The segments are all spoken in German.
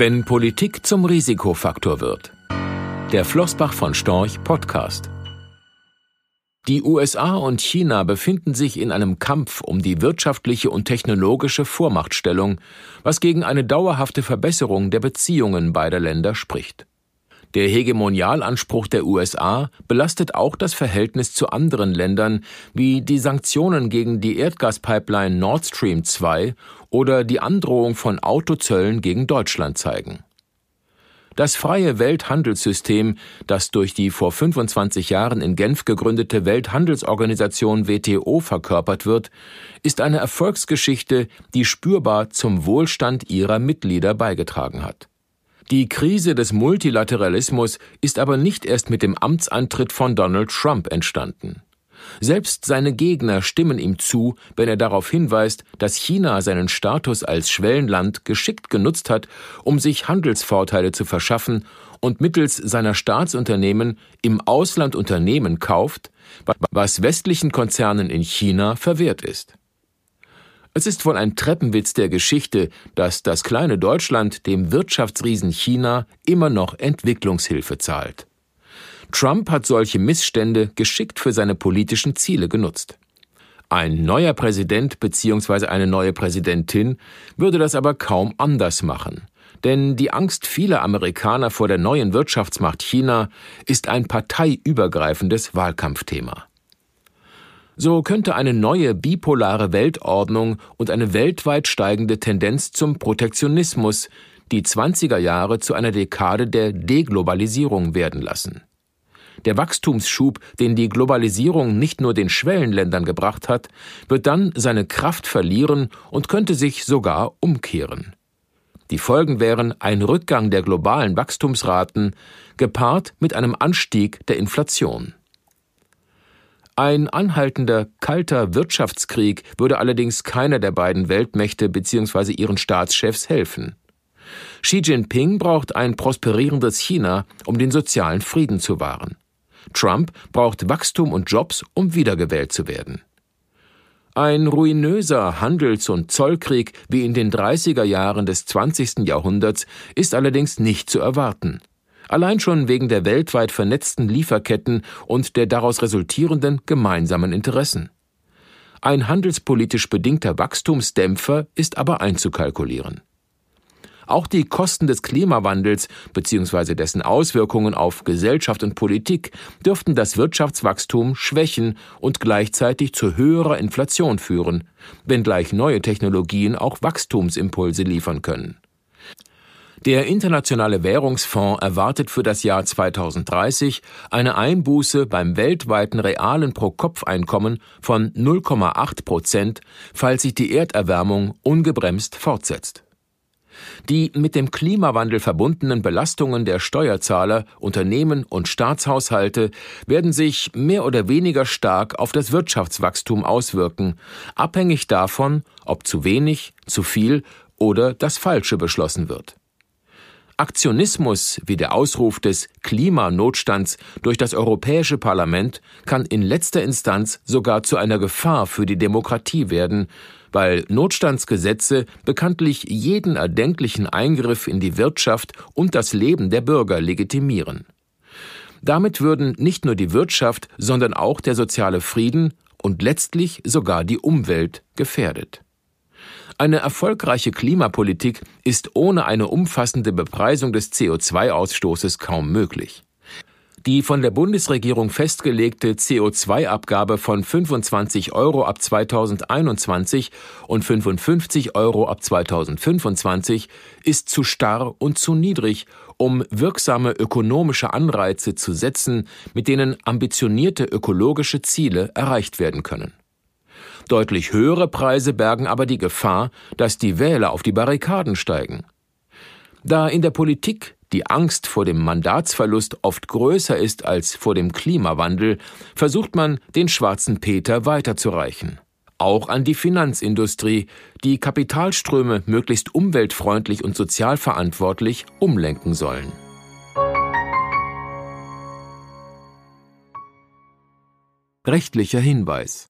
Wenn Politik zum Risikofaktor wird. Der Flossbach von Storch Podcast. Die USA und China befinden sich in einem Kampf um die wirtschaftliche und technologische Vormachtstellung, was gegen eine dauerhafte Verbesserung der Beziehungen beider Länder spricht. Der Hegemonialanspruch der USA belastet auch das Verhältnis zu anderen Ländern, wie die Sanktionen gegen die Erdgaspipeline Nord Stream 2 oder die Androhung von Autozöllen gegen Deutschland zeigen. Das freie Welthandelssystem, das durch die vor 25 Jahren in Genf gegründete Welthandelsorganisation WTO verkörpert wird, ist eine Erfolgsgeschichte, die spürbar zum Wohlstand ihrer Mitglieder beigetragen hat. Die Krise des Multilateralismus ist aber nicht erst mit dem Amtsantritt von Donald Trump entstanden. Selbst seine Gegner stimmen ihm zu, wenn er darauf hinweist, dass China seinen Status als Schwellenland geschickt genutzt hat, um sich Handelsvorteile zu verschaffen und mittels seiner Staatsunternehmen im Ausland Unternehmen kauft, was westlichen Konzernen in China verwehrt ist. Es ist wohl ein Treppenwitz der Geschichte, dass das kleine Deutschland dem Wirtschaftsriesen China immer noch Entwicklungshilfe zahlt. Trump hat solche Missstände geschickt für seine politischen Ziele genutzt. Ein neuer Präsident bzw. eine neue Präsidentin würde das aber kaum anders machen. Denn die Angst vieler Amerikaner vor der neuen Wirtschaftsmacht China ist ein parteiübergreifendes Wahlkampfthema. So könnte eine neue bipolare Weltordnung und eine weltweit steigende Tendenz zum Protektionismus die 20er Jahre zu einer Dekade der Deglobalisierung werden lassen. Der Wachstumsschub, den die Globalisierung nicht nur den Schwellenländern gebracht hat, wird dann seine Kraft verlieren und könnte sich sogar umkehren. Die Folgen wären ein Rückgang der globalen Wachstumsraten, gepaart mit einem Anstieg der Inflation. Ein anhaltender, kalter Wirtschaftskrieg würde allerdings keiner der beiden Weltmächte bzw. ihren Staatschefs helfen. Xi Jinping braucht ein prosperierendes China, um den sozialen Frieden zu wahren. Trump braucht Wachstum und Jobs, um wiedergewählt zu werden. Ein ruinöser Handels- und Zollkrieg wie in den 30er Jahren des 20. Jahrhunderts ist allerdings nicht zu erwarten allein schon wegen der weltweit vernetzten Lieferketten und der daraus resultierenden gemeinsamen Interessen. Ein handelspolitisch bedingter Wachstumsdämpfer ist aber einzukalkulieren. Auch die Kosten des Klimawandels bzw. dessen Auswirkungen auf Gesellschaft und Politik dürften das Wirtschaftswachstum schwächen und gleichzeitig zu höherer Inflation führen, wenngleich neue Technologien auch Wachstumsimpulse liefern können. Der Internationale Währungsfonds erwartet für das Jahr 2030 eine Einbuße beim weltweiten realen Pro-Kopf-Einkommen von 0,8 Prozent, falls sich die Erderwärmung ungebremst fortsetzt. Die mit dem Klimawandel verbundenen Belastungen der Steuerzahler, Unternehmen und Staatshaushalte werden sich mehr oder weniger stark auf das Wirtschaftswachstum auswirken, abhängig davon, ob zu wenig, zu viel oder das Falsche beschlossen wird. Aktionismus wie der Ausruf des Klimanotstands durch das Europäische Parlament kann in letzter Instanz sogar zu einer Gefahr für die Demokratie werden, weil Notstandsgesetze bekanntlich jeden erdenklichen Eingriff in die Wirtschaft und das Leben der Bürger legitimieren. Damit würden nicht nur die Wirtschaft, sondern auch der soziale Frieden und letztlich sogar die Umwelt gefährdet. Eine erfolgreiche Klimapolitik ist ohne eine umfassende Bepreisung des CO2-Ausstoßes kaum möglich. Die von der Bundesregierung festgelegte CO2-Abgabe von 25 Euro ab 2021 und 55 Euro ab 2025 ist zu starr und zu niedrig, um wirksame ökonomische Anreize zu setzen, mit denen ambitionierte ökologische Ziele erreicht werden können. Deutlich höhere Preise bergen aber die Gefahr, dass die Wähler auf die Barrikaden steigen. Da in der Politik die Angst vor dem Mandatsverlust oft größer ist als vor dem Klimawandel, versucht man, den schwarzen Peter weiterzureichen. Auch an die Finanzindustrie, die Kapitalströme möglichst umweltfreundlich und sozialverantwortlich umlenken sollen. Rechtlicher Hinweis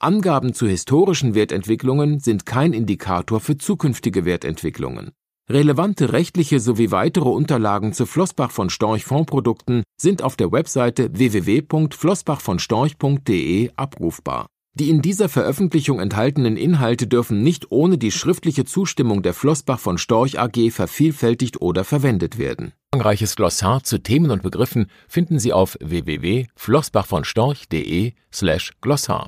Angaben zu historischen Wertentwicklungen sind kein Indikator für zukünftige Wertentwicklungen. Relevante rechtliche sowie weitere Unterlagen zu Flossbach von Storch Fondprodukten sind auf der Webseite www.flossbachvonstorch.de abrufbar. Die in dieser Veröffentlichung enthaltenen Inhalte dürfen nicht ohne die schriftliche Zustimmung der Flossbach von Storch AG vervielfältigt oder verwendet werden. Umfangreiches Glossar zu Themen und Begriffen finden Sie auf www.flossbachvonstorch.de slash Glossar.